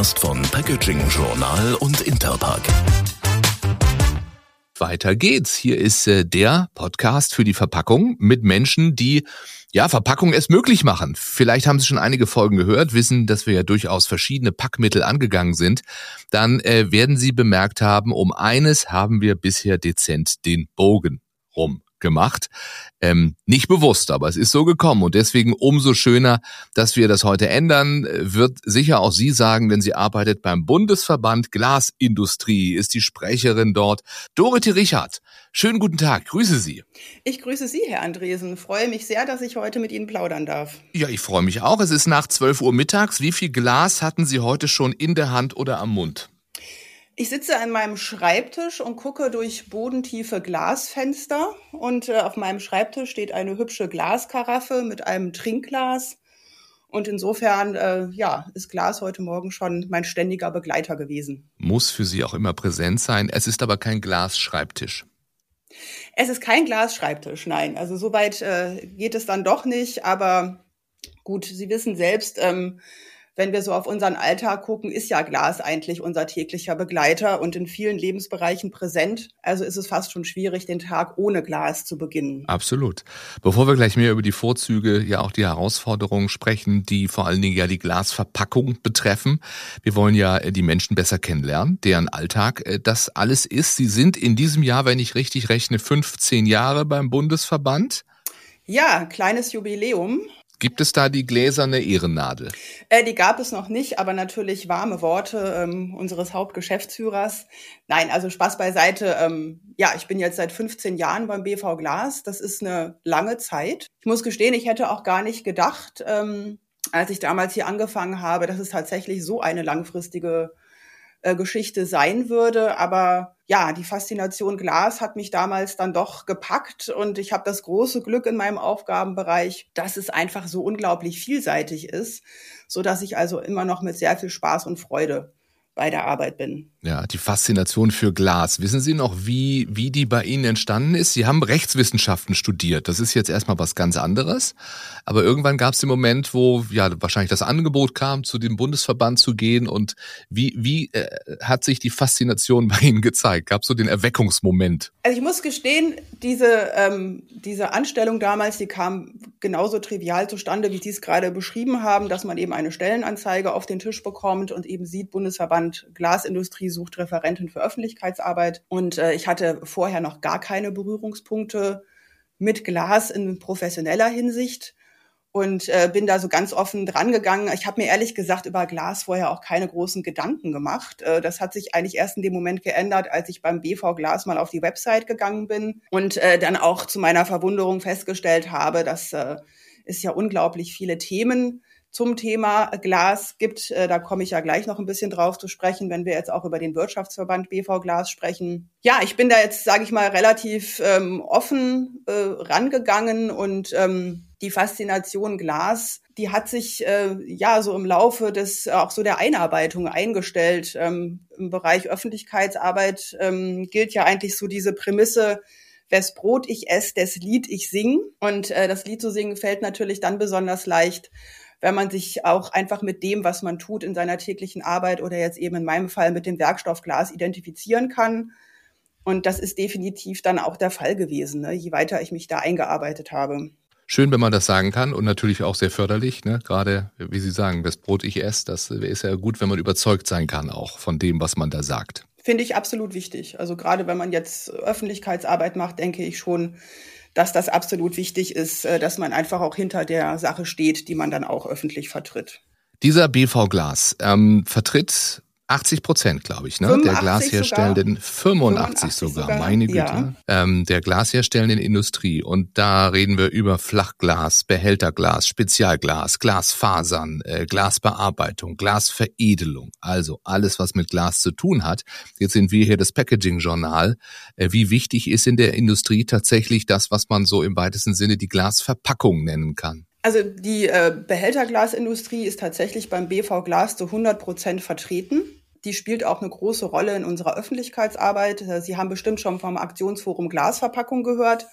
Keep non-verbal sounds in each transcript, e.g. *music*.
Podcast von Packaging Journal und Interpack. Weiter geht's. Hier ist äh, der Podcast für die Verpackung mit Menschen, die ja Verpackung es möglich machen. Vielleicht haben Sie schon einige Folgen gehört, wissen, dass wir ja durchaus verschiedene Packmittel angegangen sind. Dann äh, werden Sie bemerkt haben, um eines haben wir bisher dezent den Bogen rum gemacht. Ähm, nicht bewusst, aber es ist so gekommen und deswegen umso schöner, dass wir das heute ändern. Wird sicher auch Sie sagen, denn sie arbeitet beim Bundesverband Glasindustrie, ist die Sprecherin dort. Dorothee Richard, schönen guten Tag, grüße Sie. Ich grüße Sie, Herr Andresen. Freue mich sehr, dass ich heute mit Ihnen plaudern darf. Ja, ich freue mich auch. Es ist nach 12 Uhr mittags. Wie viel Glas hatten Sie heute schon in der Hand oder am Mund? Ich sitze an meinem Schreibtisch und gucke durch bodentiefe Glasfenster und äh, auf meinem Schreibtisch steht eine hübsche Glaskaraffe mit einem Trinkglas. Und insofern, äh, ja, ist Glas heute Morgen schon mein ständiger Begleiter gewesen. Muss für Sie auch immer präsent sein. Es ist aber kein Glasschreibtisch. Es ist kein Glasschreibtisch, nein. Also soweit äh, geht es dann doch nicht. Aber gut, Sie wissen selbst, ähm, wenn wir so auf unseren Alltag gucken, ist ja Glas eigentlich unser täglicher Begleiter und in vielen Lebensbereichen präsent. Also ist es fast schon schwierig, den Tag ohne Glas zu beginnen. Absolut. Bevor wir gleich mehr über die Vorzüge, ja auch die Herausforderungen sprechen, die vor allen Dingen ja die Glasverpackung betreffen. Wir wollen ja äh, die Menschen besser kennenlernen, deren Alltag äh, das alles ist. Sie sind in diesem Jahr, wenn ich richtig rechne, 15 Jahre beim Bundesverband. Ja, kleines Jubiläum. Gibt es da die gläserne Ehrennadel? Äh, die gab es noch nicht, aber natürlich warme Worte ähm, unseres Hauptgeschäftsführers. Nein, also Spaß beiseite. Ähm, ja, ich bin jetzt seit 15 Jahren beim BV Glas. Das ist eine lange Zeit. Ich muss gestehen, ich hätte auch gar nicht gedacht, ähm, als ich damals hier angefangen habe, dass es tatsächlich so eine langfristige äh, Geschichte sein würde. Aber ja, die Faszination Glas hat mich damals dann doch gepackt und ich habe das große Glück in meinem Aufgabenbereich, dass es einfach so unglaublich vielseitig ist, so dass ich also immer noch mit sehr viel Spaß und Freude bei der Arbeit bin. Ja, die Faszination für Glas. Wissen Sie noch, wie, wie die bei Ihnen entstanden ist? Sie haben Rechtswissenschaften studiert. Das ist jetzt erstmal was ganz anderes. Aber irgendwann gab es den Moment, wo ja wahrscheinlich das Angebot kam, zu dem Bundesverband zu gehen. Und wie, wie äh, hat sich die Faszination *laughs* bei Ihnen gezeigt? Gab es so den Erweckungsmoment? Also ich muss gestehen, diese, ähm, diese Anstellung damals, die kam genauso trivial zustande, wie Sie es gerade beschrieben haben, dass man eben eine Stellenanzeige auf den Tisch bekommt und eben sieht, Bundesverband Glasindustrie sucht Referentin für Öffentlichkeitsarbeit. Und äh, ich hatte vorher noch gar keine Berührungspunkte mit Glas in professioneller Hinsicht und äh, bin da so ganz offen dran gegangen. Ich habe mir ehrlich gesagt über Glas vorher auch keine großen Gedanken gemacht. Äh, das hat sich eigentlich erst in dem Moment geändert, als ich beim BV Glas mal auf die Website gegangen bin und äh, dann auch zu meiner Verwunderung festgestellt habe, dass äh, es ja unglaublich viele Themen zum Thema Glas gibt. Äh, da komme ich ja gleich noch ein bisschen drauf zu sprechen, wenn wir jetzt auch über den Wirtschaftsverband BV Glas sprechen. Ja, ich bin da jetzt, sage ich mal, relativ ähm, offen äh, rangegangen und ähm, die Faszination Glas, die hat sich äh, ja so im Laufe des auch so der Einarbeitung eingestellt. Ähm, Im Bereich Öffentlichkeitsarbeit ähm, gilt ja eigentlich so diese Prämisse, wes Brot ich esse, des Lied ich sing. Und äh, das Lied zu singen fällt natürlich dann besonders leicht, wenn man sich auch einfach mit dem, was man tut in seiner täglichen Arbeit oder jetzt eben in meinem Fall mit dem Werkstoff Glas identifizieren kann. Und das ist definitiv dann auch der Fall gewesen, ne, je weiter ich mich da eingearbeitet habe. Schön, wenn man das sagen kann und natürlich auch sehr förderlich, ne? gerade wie Sie sagen, das Brot ich esse, das ist ja gut, wenn man überzeugt sein kann auch von dem, was man da sagt. Finde ich absolut wichtig. Also gerade wenn man jetzt Öffentlichkeitsarbeit macht, denke ich schon, dass das absolut wichtig ist, äh, dass man einfach auch hinter der Sache steht, die man dann auch öffentlich vertritt. Dieser BV Glas ähm, vertritt 80 Prozent, glaube ich, ne? Der Glasherstellenden, 85, 85 sogar, sogar, meine Güte. Ja. Ähm, der Glasherstellenden Industrie. Und da reden wir über Flachglas, Behälterglas, Spezialglas, Glasfasern, äh, Glasbearbeitung, Glasveredelung. Also alles, was mit Glas zu tun hat. Jetzt sind wir hier das Packaging-Journal. Äh, wie wichtig ist in der Industrie tatsächlich das, was man so im weitesten Sinne die Glasverpackung nennen kann? Also die äh, Behälterglasindustrie ist tatsächlich beim BV Glas zu 100 Prozent vertreten. Die spielt auch eine große Rolle in unserer Öffentlichkeitsarbeit. Sie haben bestimmt schon vom Aktionsforum Glasverpackung gehört.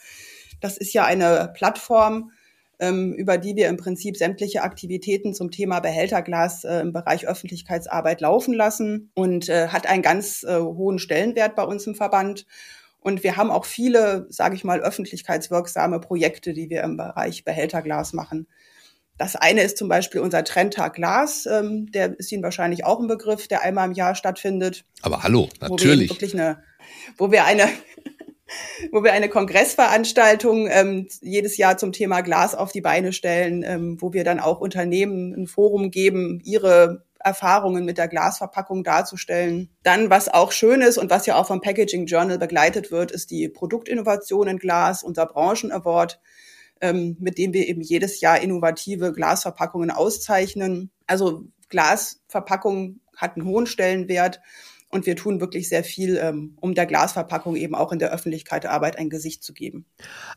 Das ist ja eine Plattform, ähm, über die wir im Prinzip sämtliche Aktivitäten zum Thema Behälterglas äh, im Bereich Öffentlichkeitsarbeit laufen lassen und äh, hat einen ganz äh, hohen Stellenwert bei uns im Verband. Und wir haben auch viele, sage ich mal, öffentlichkeitswirksame Projekte, die wir im Bereich Behälterglas machen. Das eine ist zum Beispiel unser Trendtag Glas, ähm, der ist Ihnen wahrscheinlich auch ein Begriff, der einmal im Jahr stattfindet. Aber hallo, natürlich. Wo wir wirklich eine, wo wir eine *laughs* wo wir eine Kongressveranstaltung ähm, jedes Jahr zum Thema Glas auf die Beine stellen, ähm, wo wir dann auch Unternehmen ein Forum geben, ihre Erfahrungen mit der Glasverpackung darzustellen. Dann, was auch schön ist und was ja auch vom Packaging Journal begleitet wird, ist die Produktinnovation in Glas, unser Branchen Award, ähm, mit dem wir eben jedes Jahr innovative Glasverpackungen auszeichnen. Also Glasverpackung hat einen hohen Stellenwert und wir tun wirklich sehr viel, ähm, um der Glasverpackung eben auch in der Öffentlichkeit der Arbeit ein Gesicht zu geben.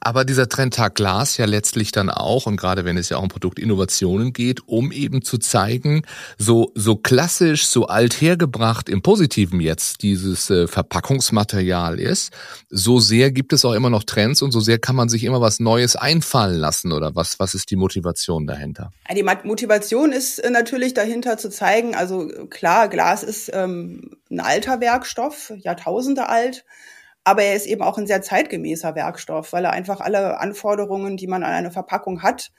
Aber dieser Trendtag Glas ja letztlich dann auch, und gerade wenn es ja auch um Produktinnovationen geht, um eben zu zeigen, so, so klassisch, so althergebracht im Positiven jetzt dieses äh, Verpackungsmaterial ist, so sehr gibt es auch immer noch Trends und so sehr kann man sich immer was Neues einfallen lassen oder was, was ist die Motivation dahinter? Die Motivation ist äh, natürlich dahinter zu zeigen, also klar, Glas ist ähm, ein alter Werkstoff, Jahrtausende alt, aber er ist eben auch ein sehr zeitgemäßer Werkstoff, weil er einfach alle Anforderungen, die man an eine Verpackung hat,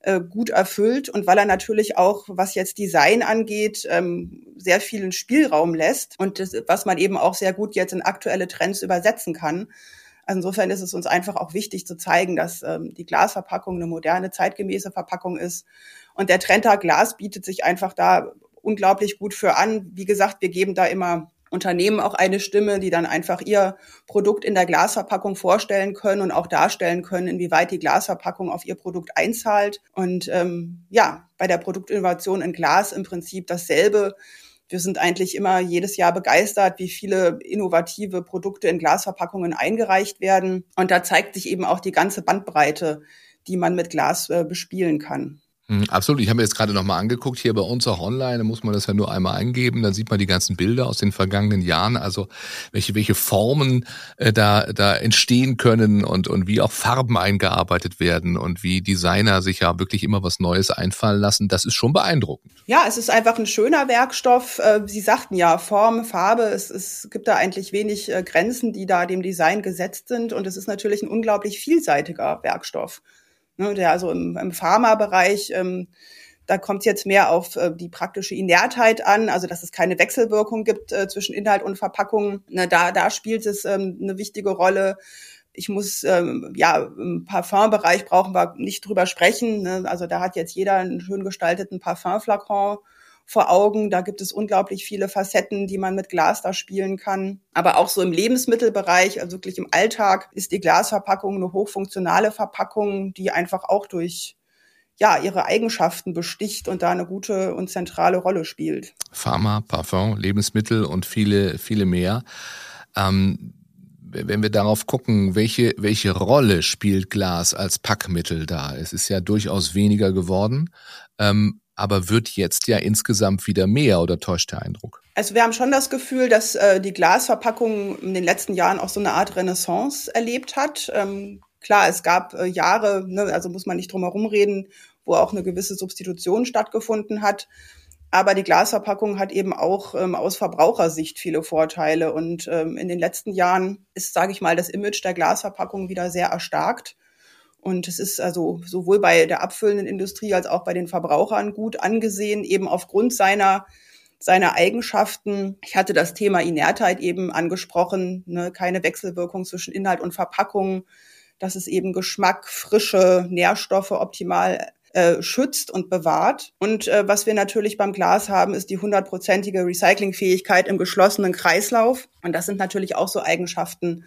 äh, gut erfüllt und weil er natürlich auch, was jetzt Design angeht, ähm, sehr vielen Spielraum lässt und das, was man eben auch sehr gut jetzt in aktuelle Trends übersetzen kann. Also insofern ist es uns einfach auch wichtig zu zeigen, dass ähm, die Glasverpackung eine moderne, zeitgemäße Verpackung ist. Und der Trenta Glas bietet sich einfach da unglaublich gut für an. Wie gesagt, wir geben da immer Unternehmen auch eine Stimme, die dann einfach ihr Produkt in der Glasverpackung vorstellen können und auch darstellen können, inwieweit die Glasverpackung auf ihr Produkt einzahlt. Und ähm, ja, bei der Produktinnovation in Glas im Prinzip dasselbe. Wir sind eigentlich immer jedes Jahr begeistert, wie viele innovative Produkte in Glasverpackungen eingereicht werden. Und da zeigt sich eben auch die ganze Bandbreite, die man mit Glas äh, bespielen kann. Hm, absolut. Ich habe mir jetzt gerade nochmal angeguckt, hier bei uns auch online, da muss man das ja nur einmal eingeben, dann sieht man die ganzen Bilder aus den vergangenen Jahren, also welche, welche Formen äh, da, da entstehen können und, und wie auch Farben eingearbeitet werden und wie Designer sich ja wirklich immer was Neues einfallen lassen. Das ist schon beeindruckend. Ja, es ist einfach ein schöner Werkstoff. Äh, Sie sagten ja, Form, Farbe, es, es gibt da eigentlich wenig äh, Grenzen, die da dem Design gesetzt sind und es ist natürlich ein unglaublich vielseitiger Werkstoff ne, also im, im Pharmabereich, ähm, da kommt es jetzt mehr auf äh, die praktische Inertheit an, also dass es keine Wechselwirkung gibt äh, zwischen Inhalt und Verpackung. Ne, da, da spielt es ähm, eine wichtige Rolle. Ich muss, ähm, ja, im Parfumbereich brauchen wir nicht drüber sprechen. Ne? Also da hat jetzt jeder einen schön gestalteten Parfumflakon vor Augen. Da gibt es unglaublich viele Facetten, die man mit Glas da spielen kann. Aber auch so im Lebensmittelbereich, also wirklich im Alltag, ist die Glasverpackung eine hochfunktionale Verpackung, die einfach auch durch ja, ihre Eigenschaften besticht und da eine gute und zentrale Rolle spielt. Pharma, Parfum, Lebensmittel und viele, viele mehr. Ähm wenn wir darauf gucken, welche, welche Rolle spielt Glas als Packmittel da? Es ist ja durchaus weniger geworden. Ähm, aber wird jetzt ja insgesamt wieder mehr oder täuscht der Eindruck? Also wir haben schon das Gefühl, dass äh, die Glasverpackung in den letzten Jahren auch so eine Art Renaissance erlebt hat. Ähm, klar, es gab äh, Jahre, ne, also muss man nicht drum herum reden, wo auch eine gewisse Substitution stattgefunden hat. Aber die Glasverpackung hat eben auch ähm, aus Verbrauchersicht viele Vorteile. Und ähm, in den letzten Jahren ist, sage ich mal, das Image der Glasverpackung wieder sehr erstarkt. Und es ist also sowohl bei der abfüllenden Industrie als auch bei den Verbrauchern gut angesehen, eben aufgrund seiner seiner Eigenschaften. Ich hatte das Thema Inertheit eben angesprochen, ne? keine Wechselwirkung zwischen Inhalt und Verpackung, dass es eben Geschmack, frische Nährstoffe optimal äh, schützt und bewahrt. Und äh, was wir natürlich beim Glas haben, ist die hundertprozentige Recyclingfähigkeit im geschlossenen Kreislauf. Und das sind natürlich auch so Eigenschaften,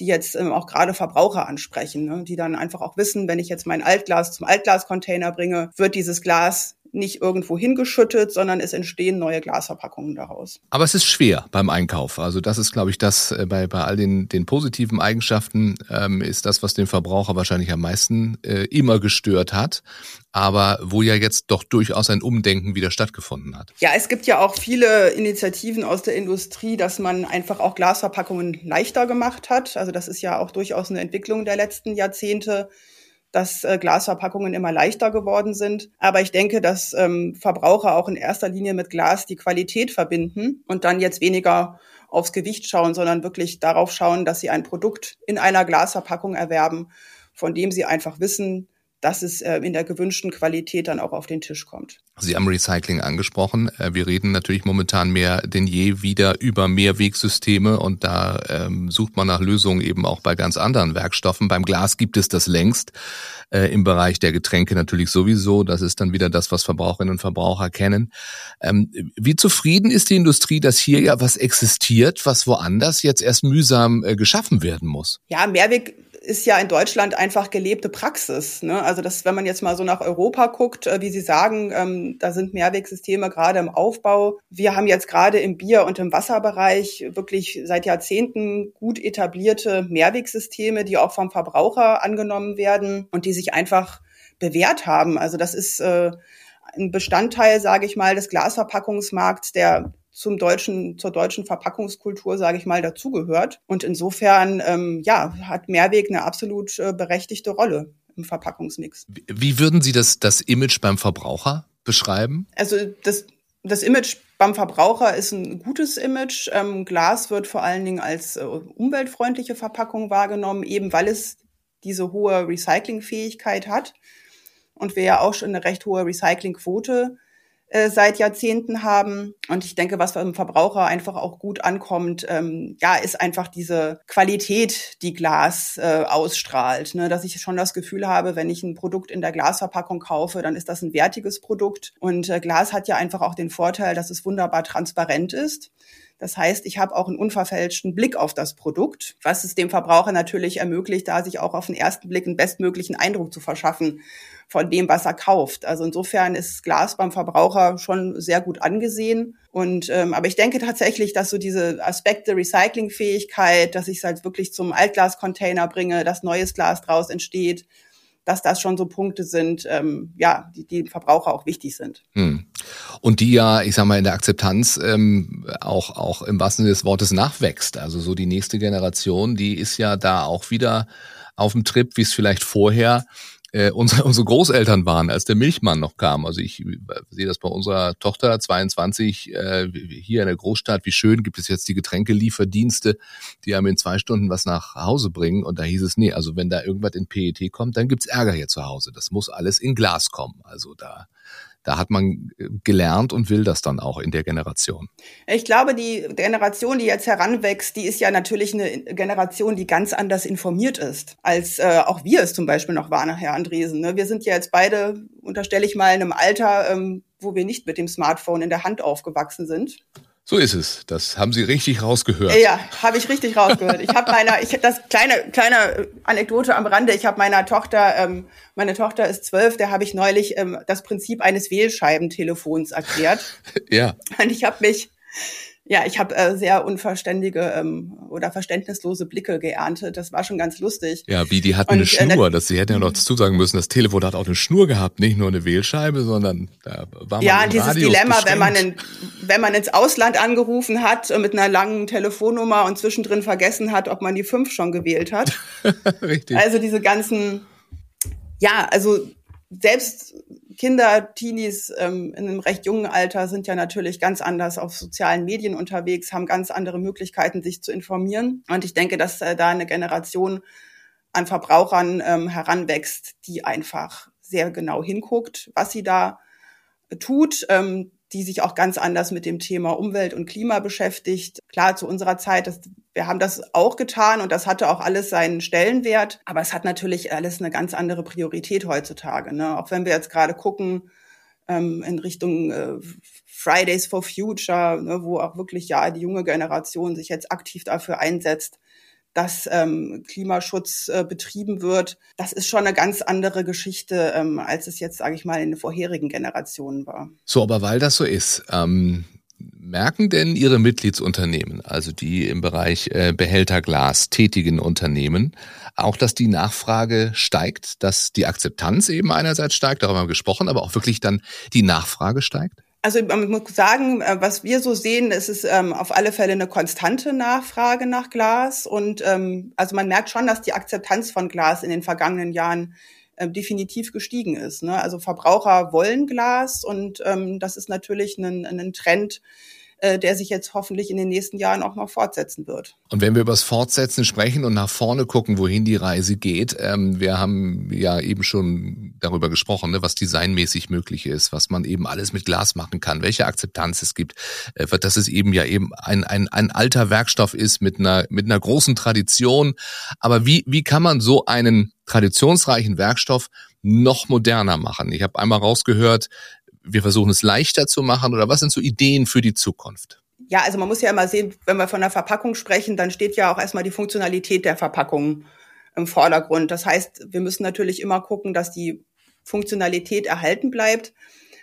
die jetzt ähm, auch gerade Verbraucher ansprechen, ne? die dann einfach auch wissen, wenn ich jetzt mein Altglas zum Altglascontainer bringe, wird dieses Glas nicht irgendwo hingeschüttet, sondern es entstehen neue Glasverpackungen daraus. Aber es ist schwer beim Einkauf. Also das ist, glaube ich, das äh, bei, bei all den, den positiven Eigenschaften ähm, ist das, was den Verbraucher wahrscheinlich am meisten äh, immer gestört hat. Aber wo ja jetzt doch durchaus ein Umdenken wieder stattgefunden hat. Ja, es gibt ja auch viele Initiativen aus der Industrie, dass man einfach auch Glasverpackungen leichter gemacht hat. Also das ist ja auch durchaus eine Entwicklung der letzten Jahrzehnte dass äh, Glasverpackungen immer leichter geworden sind. Aber ich denke, dass ähm, Verbraucher auch in erster Linie mit Glas die Qualität verbinden und dann jetzt weniger aufs Gewicht schauen, sondern wirklich darauf schauen, dass sie ein Produkt in einer Glasverpackung erwerben, von dem sie einfach wissen, dass es äh, in der gewünschten Qualität dann auch auf den Tisch kommt. Sie haben Recycling angesprochen. Äh, wir reden natürlich momentan mehr denn je wieder über Mehrwegsysteme und da ähm, sucht man nach Lösungen eben auch bei ganz anderen Werkstoffen. Beim Glas gibt es das längst. Äh, Im Bereich der Getränke natürlich sowieso. Das ist dann wieder das, was Verbraucherinnen und Verbraucher kennen. Ähm, wie zufrieden ist die Industrie, dass hier ja was existiert, was woanders jetzt erst mühsam äh, geschaffen werden muss? Ja, Mehrweg ist ja in Deutschland einfach gelebte Praxis. Ne? Also das, wenn man jetzt mal so nach Europa guckt, äh, wie Sie sagen, ähm, da sind Mehrwegsysteme gerade im Aufbau. Wir haben jetzt gerade im Bier- und im Wasserbereich wirklich seit Jahrzehnten gut etablierte Mehrwegsysteme, die auch vom Verbraucher angenommen werden und die sich einfach bewährt haben. Also das ist äh, ein Bestandteil, sage ich mal, des Glasverpackungsmarkts, der zum deutschen, zur deutschen Verpackungskultur, sage ich mal, dazugehört. Und insofern, ähm, ja, hat Mehrweg eine absolut äh, berechtigte Rolle im Verpackungsmix. Wie würden Sie das, das Image beim Verbraucher beschreiben? Also das, das Image beim Verbraucher ist ein gutes Image. Ähm, Glas wird vor allen Dingen als äh, umweltfreundliche Verpackung wahrgenommen, eben weil es diese hohe Recyclingfähigkeit hat und wir ja auch schon eine recht hohe Recyclingquote äh, seit Jahrzehnten haben. Und ich denke, was beim Verbraucher einfach auch gut ankommt, ähm, ja, ist einfach diese Qualität, die Glas äh, ausstrahlt. Ne? Dass ich schon das Gefühl habe, wenn ich ein Produkt in der Glasverpackung kaufe, dann ist das ein wertiges Produkt. Und äh, Glas hat ja einfach auch den Vorteil, dass es wunderbar transparent ist. Das heißt, ich habe auch einen unverfälschten Blick auf das Produkt, was es dem Verbraucher natürlich ermöglicht, da sich auch auf den ersten Blick einen bestmöglichen Eindruck zu verschaffen von dem, was er kauft. Also insofern ist Glas beim Verbraucher schon sehr gut angesehen. Und ähm, aber ich denke tatsächlich, dass so diese Aspekte Recyclingfähigkeit, dass ich es halt wirklich zum Altglascontainer bringe, dass neues Glas draus entsteht, dass das schon so Punkte sind, ähm, ja, die, die Verbraucher auch wichtig sind. Hm. Und die ja, ich sag mal, in der Akzeptanz ähm, auch, auch im wahrsten Sinne des Wortes nachwächst. Also so die nächste Generation, die ist ja da auch wieder auf dem Trip, wie es vielleicht vorher äh, unsere, *laughs* unsere Großeltern waren, als der Milchmann noch kam. Also ich äh, sehe das bei unserer Tochter 22 äh, hier in der Großstadt. Wie schön gibt es jetzt die Getränkelieferdienste, die einem in zwei Stunden was nach Hause bringen. Und da hieß es, nee, also wenn da irgendwas in PET kommt, dann gibt's Ärger hier zu Hause. Das muss alles in Glas kommen. Also da da hat man äh, gelernt und will das dann auch in der Generation. Ich glaube, die Generation, die jetzt heranwächst, die ist ja natürlich eine Generation, die ganz anders informiert ist, als äh, auch wir es zum Beispiel noch waren, Herr Andresen. Ne? Wir sind ja jetzt beide, unterstelle ich mal, in einem Alter, ähm, wo wir nicht mit dem Smartphone in der Hand aufgewachsen sind. So ist es. Das haben Sie richtig rausgehört. Ja, habe ich richtig rausgehört. Ich habe meiner, ich das kleine kleine Anekdote am Rande. Ich habe meiner Tochter, ähm, meine Tochter ist zwölf, der habe ich neulich ähm, das Prinzip eines Wählscheibentelefons erklärt. *laughs* ja. Und ich habe mich ja, ich habe äh, sehr unverständige ähm, oder verständnislose Blicke geerntet. Das war schon ganz lustig. Ja, wie die hatten und, eine äh, Schnur. Äh, das, sie hätten ja noch dazu sagen müssen, das Telefon hat auch eine Schnur gehabt, nicht nur eine Wählscheibe, sondern da war man Ja, dieses Radios Dilemma, wenn man, in, wenn man ins Ausland angerufen hat mit einer langen Telefonnummer und zwischendrin vergessen hat, ob man die fünf schon gewählt hat. *laughs* Richtig. Also diese ganzen, ja, also selbst Kinder, Teenies ähm, in einem recht jungen Alter sind ja natürlich ganz anders auf sozialen Medien unterwegs, haben ganz andere Möglichkeiten, sich zu informieren. Und ich denke, dass äh, da eine Generation an Verbrauchern ähm, heranwächst, die einfach sehr genau hinguckt, was sie da tut, ähm, die sich auch ganz anders mit dem Thema Umwelt und Klima beschäftigt. Klar, zu unserer Zeit, das, wir haben das auch getan und das hatte auch alles seinen Stellenwert, aber es hat natürlich alles eine ganz andere Priorität heutzutage. Ne? Auch wenn wir jetzt gerade gucken ähm, in Richtung äh, Fridays for Future, ne, wo auch wirklich ja die junge Generation sich jetzt aktiv dafür einsetzt, dass ähm, Klimaschutz äh, betrieben wird, das ist schon eine ganz andere Geschichte, ähm, als es jetzt, sage ich mal, in den vorherigen Generationen war. So, aber weil das so ist, ähm, merken denn Ihre Mitgliedsunternehmen, also die im Bereich äh, Behälterglas tätigen Unternehmen, auch, dass die Nachfrage steigt, dass die Akzeptanz eben einerseits steigt, darüber haben wir gesprochen, aber auch wirklich dann die Nachfrage steigt? Also man muss sagen, äh, was wir so sehen, ist es ähm, auf alle Fälle eine konstante Nachfrage nach Glas. Und ähm, also man merkt schon, dass die Akzeptanz von Glas in den vergangenen Jahren äh, definitiv gestiegen ist. Ne? Also Verbraucher wollen Glas und ähm, das ist natürlich ein, ein Trend, äh, der sich jetzt hoffentlich in den nächsten Jahren auch noch fortsetzen wird. Und wenn wir über das Fortsetzen sprechen und nach vorne gucken, wohin die Reise geht, ähm, wir haben ja eben schon darüber gesprochen, ne, was designmäßig möglich ist, was man eben alles mit Glas machen kann, welche Akzeptanz es gibt, äh, dass es eben ja eben ein, ein, ein alter Werkstoff ist mit einer, mit einer großen Tradition. Aber wie, wie kann man so einen traditionsreichen Werkstoff noch moderner machen? Ich habe einmal rausgehört, wir versuchen es leichter zu machen oder was sind so Ideen für die Zukunft? Ja, also man muss ja immer sehen, wenn wir von der Verpackung sprechen, dann steht ja auch erstmal die Funktionalität der Verpackung im Vordergrund. Das heißt, wir müssen natürlich immer gucken, dass die Funktionalität erhalten bleibt.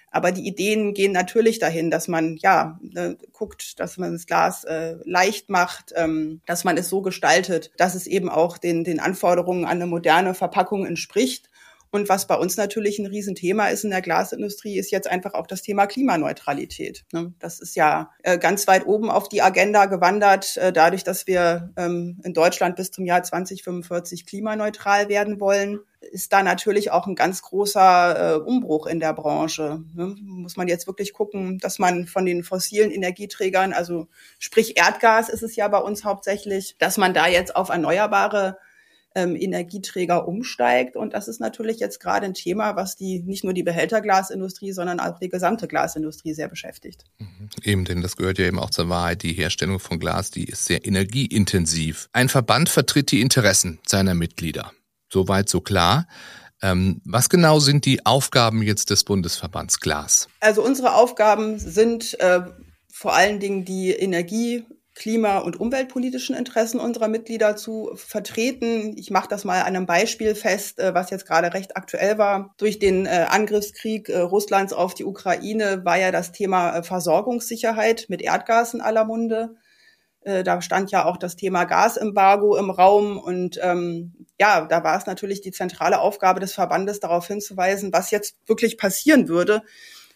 Aber die Ideen gehen natürlich dahin, dass man ja ne, guckt, dass man das Glas äh, leicht macht, ähm, dass man es so gestaltet, dass es eben auch den, den Anforderungen an eine moderne Verpackung entspricht und was bei uns natürlich ein Riesenthema ist in der Glasindustrie, ist jetzt einfach auch das Thema Klimaneutralität. Ne? Das ist ja äh, ganz weit oben auf die Agenda gewandert, äh, dadurch, dass wir ähm, in Deutschland bis zum Jahr 2045 klimaneutral werden wollen ist da natürlich auch ein ganz großer äh, Umbruch in der Branche. Ne? Muss man jetzt wirklich gucken, dass man von den fossilen Energieträgern, also sprich Erdgas ist es ja bei uns hauptsächlich, dass man da jetzt auf erneuerbare ähm, Energieträger umsteigt. Und das ist natürlich jetzt gerade ein Thema, was die nicht nur die Behälterglasindustrie, sondern auch die gesamte Glasindustrie sehr beschäftigt. Mhm. Eben, denn das gehört ja eben auch zur Wahrheit. Die Herstellung von Glas, die ist sehr energieintensiv. Ein Verband vertritt die Interessen seiner Mitglieder. Soweit so klar. Ähm, was genau sind die Aufgaben jetzt des Bundesverbands Glas? Also unsere Aufgaben sind äh, vor allen Dingen die Energie klima- und umweltpolitischen Interessen unserer Mitglieder zu vertreten. Ich mache das mal an einem Beispiel fest, äh, was jetzt gerade recht aktuell war. Durch den äh, Angriffskrieg äh, Russlands auf die Ukraine war ja das Thema Versorgungssicherheit mit Erdgas in aller Munde. Da stand ja auch das Thema Gasembargo im Raum und ähm, ja, da war es natürlich die zentrale Aufgabe des Verbandes, darauf hinzuweisen, was jetzt wirklich passieren würde,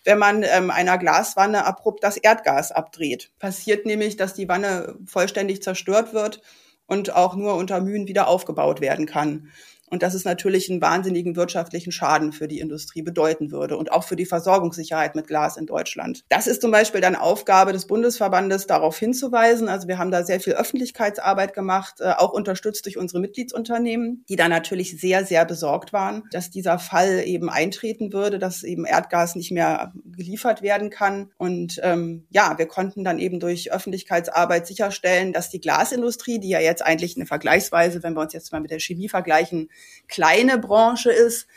wenn man ähm, einer Glaswanne abrupt das Erdgas abdreht. Passiert nämlich, dass die Wanne vollständig zerstört wird und auch nur unter Mühen wieder aufgebaut werden kann. Und das ist natürlich einen wahnsinnigen wirtschaftlichen Schaden für die Industrie bedeuten würde und auch für die Versorgungssicherheit mit Glas in Deutschland. Das ist zum Beispiel dann Aufgabe des Bundesverbandes, darauf hinzuweisen. Also wir haben da sehr viel Öffentlichkeitsarbeit gemacht, äh, auch unterstützt durch unsere Mitgliedsunternehmen, die da natürlich sehr, sehr besorgt waren, dass dieser Fall eben eintreten würde, dass eben Erdgas nicht mehr geliefert werden kann. Und ähm, ja, wir konnten dann eben durch Öffentlichkeitsarbeit sicherstellen, dass die Glasindustrie, die ja jetzt eigentlich eine Vergleichsweise, wenn wir uns jetzt mal mit der Chemie vergleichen, kleine Branche ist,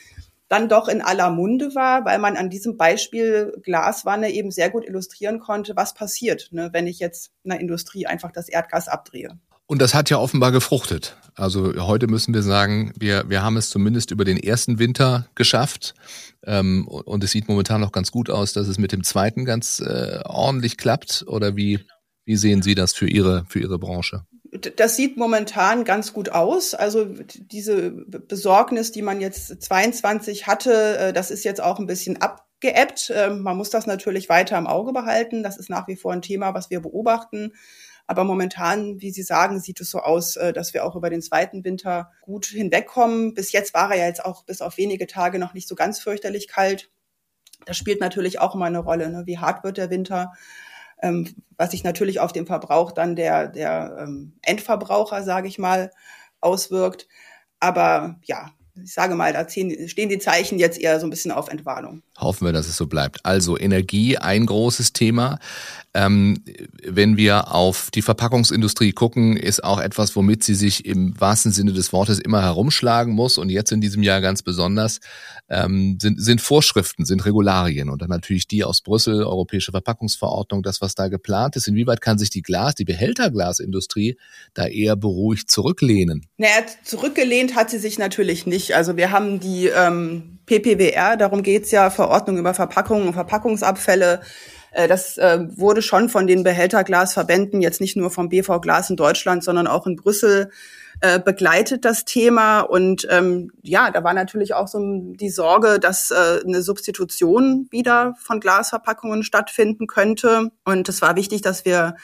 dann doch in aller Munde war, weil man an diesem Beispiel Glaswanne eben sehr gut illustrieren konnte, was passiert, ne, wenn ich jetzt in der Industrie einfach das Erdgas abdrehe. Und das hat ja offenbar gefruchtet. Also heute müssen wir sagen, wir, wir haben es zumindest über den ersten Winter geschafft. Ähm, und es sieht momentan noch ganz gut aus, dass es mit dem zweiten ganz äh, ordentlich klappt. Oder wie, wie sehen Sie das für Ihre, für Ihre Branche? Das sieht momentan ganz gut aus. Also diese Besorgnis, die man jetzt 22 hatte, äh, das ist jetzt auch ein bisschen abgeebbt. Ähm, man muss das natürlich weiter im Auge behalten. Das ist nach wie vor ein Thema, was wir beobachten. Aber momentan, wie Sie sagen, sieht es so aus, äh, dass wir auch über den zweiten Winter gut hinwegkommen. Bis jetzt war er ja jetzt auch bis auf wenige Tage noch nicht so ganz fürchterlich kalt. Das spielt natürlich auch immer eine Rolle. Ne? Wie hart wird der Winter? Ähm, was sich natürlich auf den Verbrauch dann der, der ähm, Endverbraucher, sage ich mal, auswirkt. Aber ja, ich sage mal, da stehen die Zeichen jetzt eher so ein bisschen auf Entwarnung. Hoffen wir, dass es so bleibt. Also Energie, ein großes Thema. Ähm, wenn wir auf die Verpackungsindustrie gucken, ist auch etwas, womit sie sich im wahrsten Sinne des Wortes immer herumschlagen muss. Und jetzt in diesem Jahr ganz besonders ähm, sind, sind Vorschriften, sind Regularien. Und dann natürlich die aus Brüssel, Europäische Verpackungsverordnung, das, was da geplant ist. Inwieweit kann sich die Glas, die Behälterglasindustrie da eher beruhigt zurücklehnen? Naja, zurückgelehnt hat sie sich natürlich nicht. Also wir haben die ähm, PPWR, darum geht's ja, Verordnung über Verpackungen und Verpackungsabfälle äh, das äh, wurde schon von den Behälterglasverbänden, jetzt nicht nur vom BV Glas in Deutschland, sondern auch in Brüssel äh, begleitet das Thema. Und ähm, ja, da war natürlich auch so die Sorge, dass äh, eine Substitution wieder von Glasverpackungen stattfinden könnte. Und es war wichtig, dass wir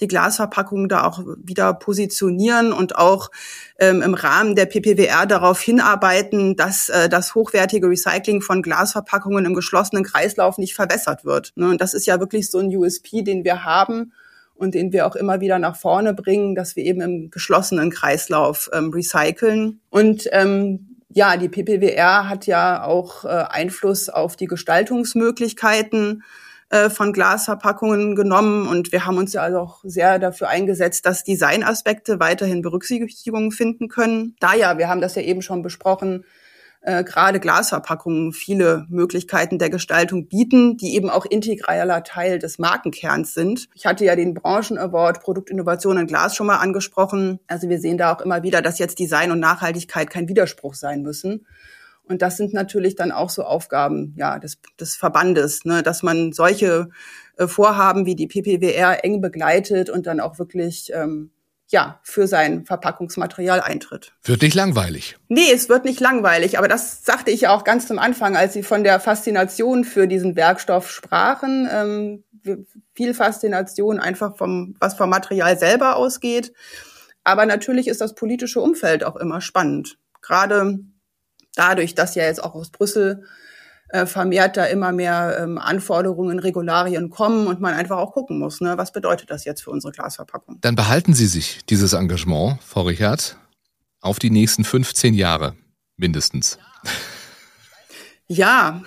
die Glasverpackungen da auch wieder positionieren und auch ähm, im Rahmen der PPWR darauf hinarbeiten, dass äh, das hochwertige Recycling von Glasverpackungen im geschlossenen Kreislauf nicht verwässert wird. Ne? Und das ist ja wirklich so ein USP, den wir haben und den wir auch immer wieder nach vorne bringen, dass wir eben im geschlossenen Kreislauf ähm, recyceln. Und ähm, ja, die PPWR hat ja auch äh, Einfluss auf die Gestaltungsmöglichkeiten äh, von Glasverpackungen genommen und wir haben uns ja also auch sehr dafür eingesetzt, dass Designaspekte weiterhin Berücksichtigung finden können. Da ja, wir haben das ja eben schon besprochen, äh, gerade Glasverpackungen viele Möglichkeiten der Gestaltung bieten, die eben auch integraler Teil des Markenkerns sind. Ich hatte ja den Branchen-Award Produktinnovation in Glas schon mal angesprochen. Also wir sehen da auch immer wieder, dass jetzt Design und Nachhaltigkeit kein Widerspruch sein müssen. Und das sind natürlich dann auch so Aufgaben ja, des, des Verbandes, ne, dass man solche äh, Vorhaben wie die PPWR eng begleitet und dann auch wirklich ähm, ja, für sein Verpackungsmaterial eintritt. Wird nicht langweilig. Nee, es wird nicht langweilig, aber das sagte ich ja auch ganz zum Anfang, als Sie von der Faszination für diesen Werkstoff sprachen. Ähm, viel Faszination einfach vom, was vom Material selber ausgeht. Aber natürlich ist das politische Umfeld auch immer spannend. Gerade dadurch, dass ja jetzt auch aus Brüssel äh, vermehrt da immer mehr ähm, Anforderungen, Regularien kommen und man einfach auch gucken muss, ne, was bedeutet das jetzt für unsere Glasverpackung. Dann behalten Sie sich dieses Engagement, Frau Richard, auf die nächsten 15 Jahre mindestens. Ja,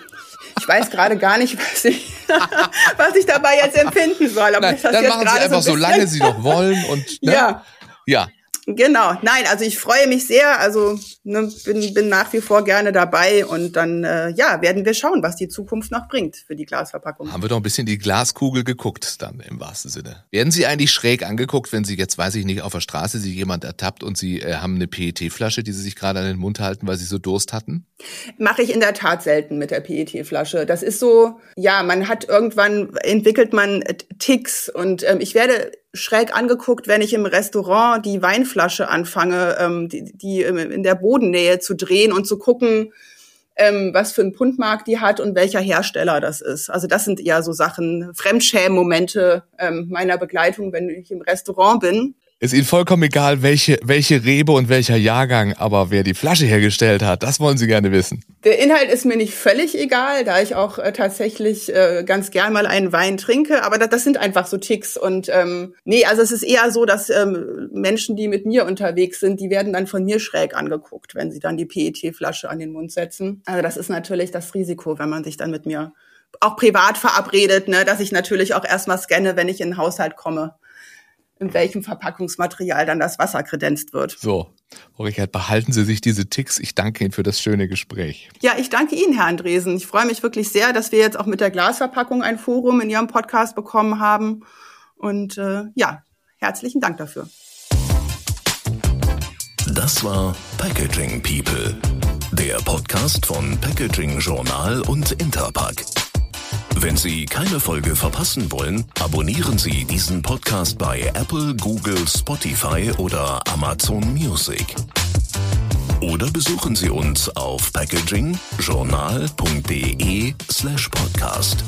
ich weiß gerade gar nicht, was ich, *laughs* was ich dabei jetzt empfinden soll. Aber Nein, dann machen Sie einfach so, so lange Sie noch wollen und ne? ja. Ja, Genau, nein, also ich freue mich sehr, also ne, bin, bin nach wie vor gerne dabei und dann äh, ja werden wir schauen, was die Zukunft noch bringt für die Glasverpackung. Haben wir doch ein bisschen die Glaskugel geguckt, dann im wahrsten Sinne. Werden Sie eigentlich schräg angeguckt, wenn Sie jetzt, weiß ich nicht, auf der Straße Sie jemand ertappt und Sie äh, haben eine PET-Flasche, die Sie sich gerade an den Mund halten, weil Sie so Durst hatten? Mache ich in der Tat selten mit der PET-Flasche. Das ist so, ja, man hat irgendwann entwickelt man Ticks und ähm, ich werde schräg angeguckt, wenn ich im Restaurant die Weinflasche anfange, ähm, die, die in der Bodennähe zu drehen und zu gucken, ähm, was für ein Pundmark die hat und welcher Hersteller das ist. Also das sind eher so Sachen, Fremdschämen-Momente ähm, meiner Begleitung, wenn ich im Restaurant bin. Ist Ihnen vollkommen egal, welche, welche Rebe und welcher Jahrgang, aber wer die Flasche hergestellt hat, das wollen Sie gerne wissen. Der Inhalt ist mir nicht völlig egal, da ich auch äh, tatsächlich äh, ganz gern mal einen Wein trinke, aber das, das sind einfach so Ticks und ähm, nee, also es ist eher so, dass ähm, Menschen, die mit mir unterwegs sind, die werden dann von mir schräg angeguckt, wenn sie dann die PET-Flasche an den Mund setzen. Also das ist natürlich das Risiko, wenn man sich dann mit mir auch privat verabredet, ne, dass ich natürlich auch erstmal scanne, wenn ich in den Haushalt komme in welchem Verpackungsmaterial dann das Wasser kredenzt wird. So, Frau Richard, behalten Sie sich diese Ticks. Ich danke Ihnen für das schöne Gespräch. Ja, ich danke Ihnen, Herr Andresen. Ich freue mich wirklich sehr, dass wir jetzt auch mit der Glasverpackung ein Forum in Ihrem Podcast bekommen haben. Und äh, ja, herzlichen Dank dafür. Das war Packaging People, der Podcast von Packaging Journal und Interpack. Wenn Sie keine Folge verpassen wollen, abonnieren Sie diesen Podcast bei Apple, Google, Spotify oder Amazon Music. Oder besuchen Sie uns auf packagingjournal.de slash podcast.